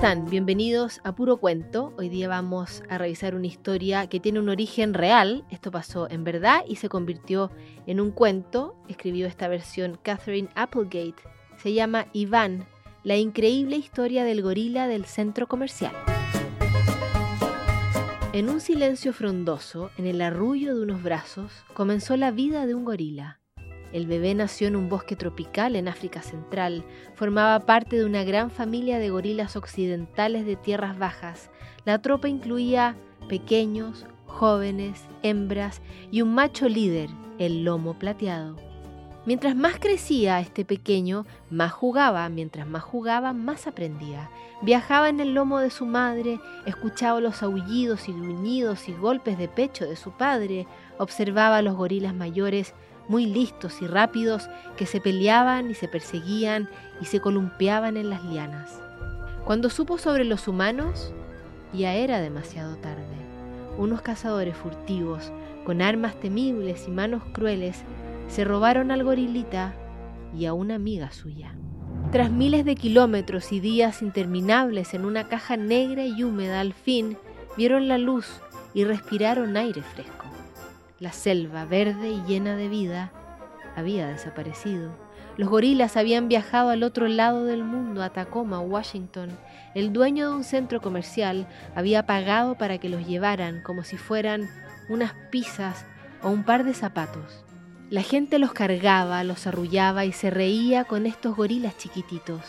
están? Bienvenidos a Puro Cuento. Hoy día vamos a revisar una historia que tiene un origen real. Esto pasó en verdad y se convirtió en un cuento. Escribió esta versión Catherine Applegate. Se llama Iván, la increíble historia del gorila del centro comercial. En un silencio frondoso, en el arrullo de unos brazos, comenzó la vida de un gorila. El bebé nació en un bosque tropical en África Central. Formaba parte de una gran familia de gorilas occidentales de tierras bajas. La tropa incluía pequeños, jóvenes, hembras y un macho líder, el lomo plateado. Mientras más crecía este pequeño, más jugaba, mientras más jugaba, más aprendía. Viajaba en el lomo de su madre, escuchaba los aullidos y gruñidos y golpes de pecho de su padre, observaba a los gorilas mayores muy listos y rápidos que se peleaban y se perseguían y se columpiaban en las lianas. Cuando supo sobre los humanos, ya era demasiado tarde. Unos cazadores furtivos, con armas temibles y manos crueles, se robaron al gorilita y a una amiga suya. Tras miles de kilómetros y días interminables en una caja negra y húmeda, al fin vieron la luz y respiraron aire fresco. La selva, verde y llena de vida, había desaparecido. Los gorilas habían viajado al otro lado del mundo, a Tacoma, Washington. El dueño de un centro comercial había pagado para que los llevaran como si fueran unas pizzas o un par de zapatos. La gente los cargaba, los arrullaba y se reía con estos gorilas chiquititos.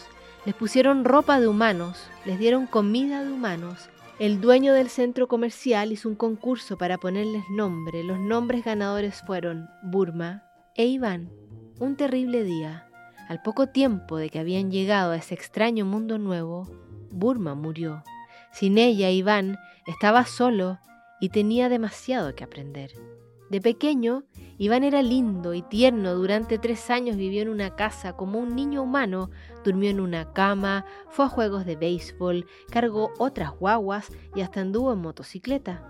Les pusieron ropa de humanos, les dieron comida de humanos el dueño del centro comercial hizo un concurso para ponerles nombre. Los nombres ganadores fueron Burma e Iván. Un terrible día. Al poco tiempo de que habían llegado a ese extraño mundo nuevo, Burma murió. Sin ella, Iván estaba solo y tenía demasiado que aprender. De pequeño, Iván era lindo y tierno. Durante tres años vivió en una casa como un niño humano. Durmió en una cama, fue a juegos de béisbol, cargó otras guaguas y hasta anduvo en motocicleta.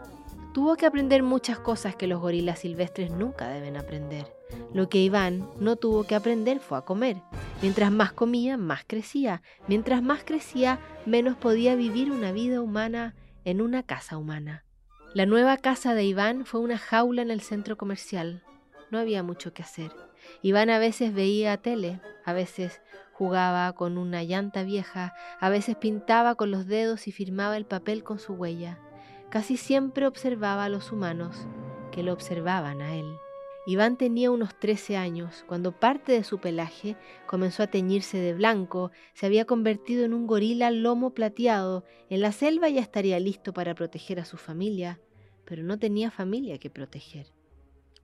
Tuvo que aprender muchas cosas que los gorilas silvestres nunca deben aprender. Lo que Iván no tuvo que aprender fue a comer. Mientras más comía, más crecía. Mientras más crecía, menos podía vivir una vida humana en una casa humana. La nueva casa de Iván fue una jaula en el centro comercial. No había mucho que hacer. Iván a veces veía tele, a veces jugaba con una llanta vieja, a veces pintaba con los dedos y firmaba el papel con su huella. Casi siempre observaba a los humanos, que lo observaban a él. Iván tenía unos 13 años cuando parte de su pelaje comenzó a teñirse de blanco, se había convertido en un gorila lomo plateado, en la selva ya estaría listo para proteger a su familia, pero no tenía familia que proteger.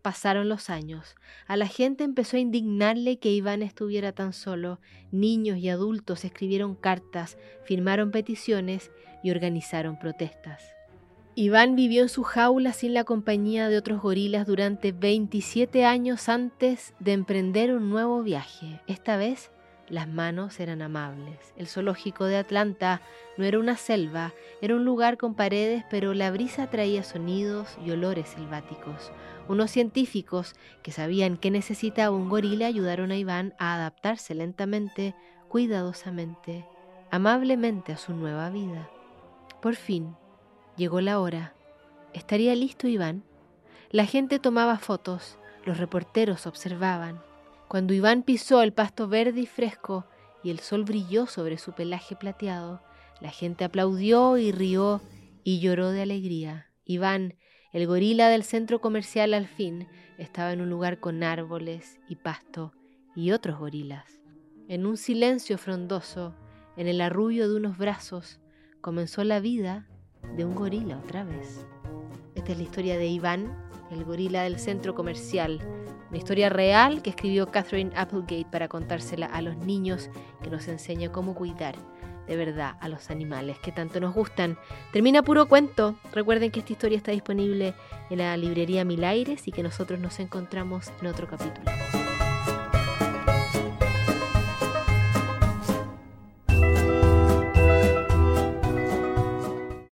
Pasaron los años. A la gente empezó a indignarle que Iván estuviera tan solo. Niños y adultos escribieron cartas, firmaron peticiones y organizaron protestas. Iván vivió en su jaula sin la compañía de otros gorilas durante 27 años antes de emprender un nuevo viaje. Esta vez las manos eran amables. El zoológico de Atlanta no era una selva, era un lugar con paredes, pero la brisa traía sonidos y olores selváticos. Unos científicos que sabían que necesitaba un gorila ayudaron a Iván a adaptarse lentamente, cuidadosamente, amablemente a su nueva vida. Por fin, Llegó la hora. ¿Estaría listo Iván? La gente tomaba fotos, los reporteros observaban. Cuando Iván pisó el pasto verde y fresco y el sol brilló sobre su pelaje plateado, la gente aplaudió y rió y lloró de alegría. Iván, el gorila del centro comercial al fin, estaba en un lugar con árboles y pasto y otros gorilas. En un silencio frondoso, en el arrullo de unos brazos, comenzó la vida de un gorila otra vez. Esta es la historia de Iván, el gorila del centro comercial. Una historia real que escribió Catherine Applegate para contársela a los niños, que nos enseña cómo cuidar de verdad a los animales que tanto nos gustan. Termina puro cuento. Recuerden que esta historia está disponible en la librería Mil Aires y que nosotros nos encontramos en otro capítulo.